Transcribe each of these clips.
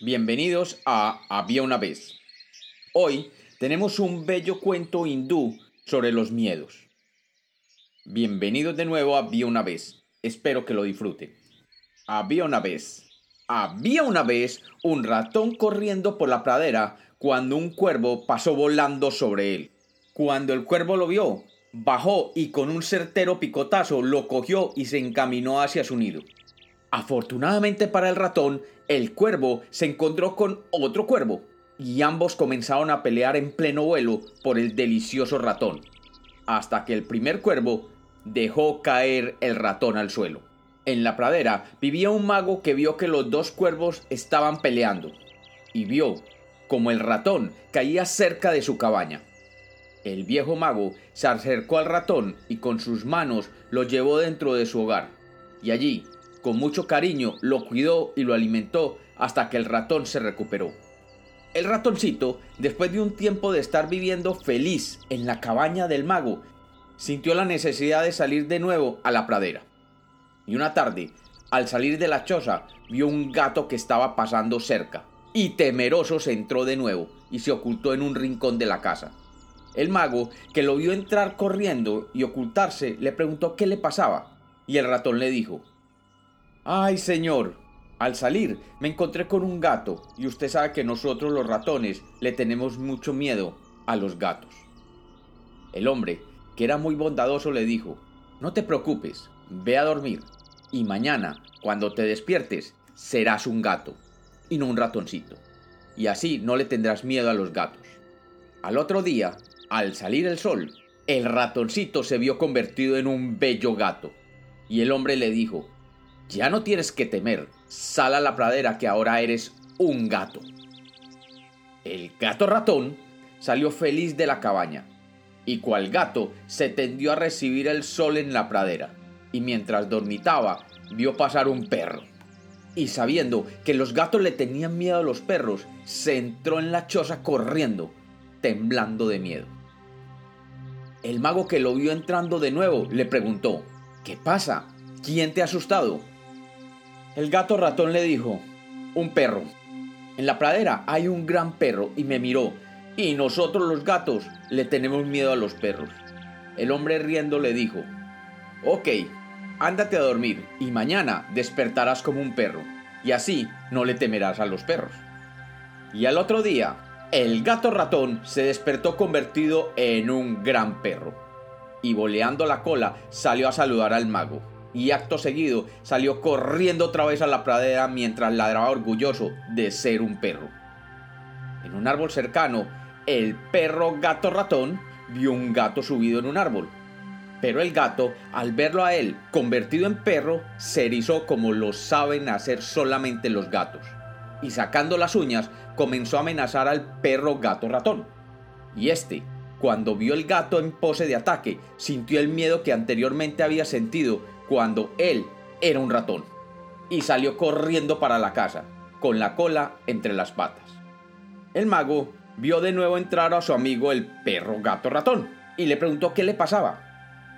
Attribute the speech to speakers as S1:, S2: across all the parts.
S1: Bienvenidos a Había una vez. Hoy tenemos un bello cuento hindú sobre los miedos. Bienvenidos de nuevo a Había una vez. Espero que lo disfruten. Había una vez. Había una vez un ratón corriendo por la pradera cuando un cuervo pasó volando sobre él. Cuando el cuervo lo vio, bajó y con un certero picotazo lo cogió y se encaminó hacia su nido. Afortunadamente para el ratón, el cuervo se encontró con otro cuervo y ambos comenzaron a pelear en pleno vuelo por el delicioso ratón, hasta que el primer cuervo dejó caer el ratón al suelo. En la pradera vivía un mago que vio que los dos cuervos estaban peleando y vio como el ratón caía cerca de su cabaña. El viejo mago se acercó al ratón y con sus manos lo llevó dentro de su hogar y allí con mucho cariño lo cuidó y lo alimentó hasta que el ratón se recuperó. El ratoncito, después de un tiempo de estar viviendo feliz en la cabaña del mago, sintió la necesidad de salir de nuevo a la pradera. Y una tarde, al salir de la choza, vio un gato que estaba pasando cerca, y temeroso se entró de nuevo y se ocultó en un rincón de la casa. El mago, que lo vio entrar corriendo y ocultarse, le preguntó qué le pasaba, y el ratón le dijo, Ay, señor, al salir me encontré con un gato y usted sabe que nosotros los ratones le tenemos mucho miedo a los gatos. El hombre, que era muy bondadoso, le dijo, no te preocupes, ve a dormir y mañana, cuando te despiertes, serás un gato y no un ratoncito. Y así no le tendrás miedo a los gatos. Al otro día, al salir el sol, el ratoncito se vio convertido en un bello gato. Y el hombre le dijo, ya no tienes que temer, sal a la pradera que ahora eres un gato. El gato ratón salió feliz de la cabaña, y cual gato se tendió a recibir el sol en la pradera, y mientras dormitaba vio pasar un perro. Y sabiendo que los gatos le tenían miedo a los perros, se entró en la choza corriendo, temblando de miedo. El mago que lo vio entrando de nuevo le preguntó, ¿Qué pasa? ¿Quién te ha asustado? El gato ratón le dijo, un perro. En la pradera hay un gran perro y me miró, y nosotros los gatos le tenemos miedo a los perros. El hombre riendo le dijo, ok, ándate a dormir y mañana despertarás como un perro, y así no le temerás a los perros. Y al otro día, el gato ratón se despertó convertido en un gran perro, y boleando la cola salió a saludar al mago y acto seguido salió corriendo otra vez a la pradera mientras ladraba orgulloso de ser un perro. En un árbol cercano, el perro gato ratón vio un gato subido en un árbol. Pero el gato, al verlo a él convertido en perro, se erizó como lo saben hacer solamente los gatos. Y sacando las uñas, comenzó a amenazar al perro gato ratón. Y este, cuando vio el gato en pose de ataque, sintió el miedo que anteriormente había sentido cuando él era un ratón y salió corriendo para la casa, con la cola entre las patas. El mago vio de nuevo entrar a su amigo el perro gato ratón y le preguntó qué le pasaba.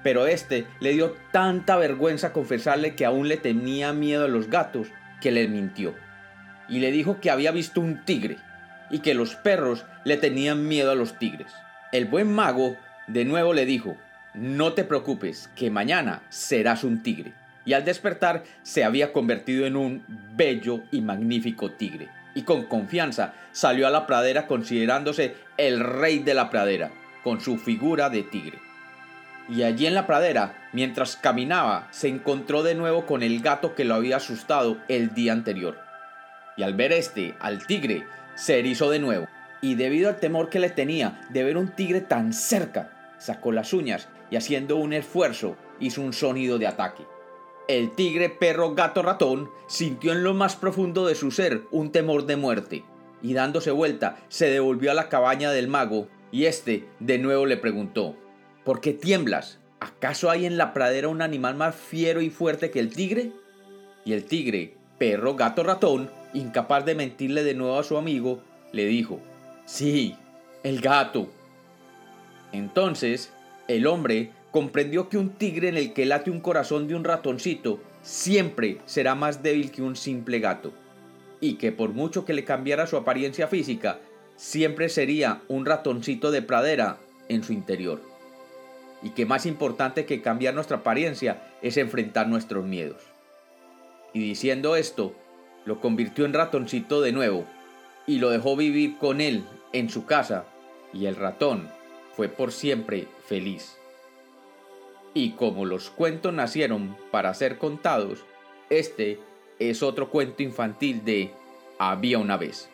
S1: Pero este le dio tanta vergüenza confesarle que aún le tenía miedo a los gatos que le mintió. Y le dijo que había visto un tigre y que los perros le tenían miedo a los tigres. El buen mago de nuevo le dijo, no te preocupes, que mañana serás un tigre. Y al despertar se había convertido en un bello y magnífico tigre. Y con confianza salió a la pradera considerándose el rey de la pradera, con su figura de tigre. Y allí en la pradera, mientras caminaba, se encontró de nuevo con el gato que lo había asustado el día anterior. Y al ver este, al tigre, se erizó de nuevo. Y debido al temor que le tenía de ver un tigre tan cerca, sacó las uñas y haciendo un esfuerzo hizo un sonido de ataque. El tigre, perro, gato, ratón sintió en lo más profundo de su ser un temor de muerte, y dándose vuelta se devolvió a la cabaña del mago, y éste de nuevo le preguntó ¿Por qué tiemblas? ¿Acaso hay en la pradera un animal más fiero y fuerte que el tigre? Y el tigre, perro, gato, ratón, incapaz de mentirle de nuevo a su amigo, le dijo Sí, el gato. Entonces el hombre comprendió que un tigre en el que late un corazón de un ratoncito siempre será más débil que un simple gato. y que por mucho que le cambiara su apariencia física, siempre sería un ratoncito de pradera en su interior. Y que más importante que cambiar nuestra apariencia es enfrentar nuestros miedos. Y diciendo esto, lo convirtió en ratoncito de nuevo y lo dejó vivir con él en su casa y el ratón fue por siempre feliz. Y como los cuentos nacieron para ser contados, este es otro cuento infantil de Había una vez.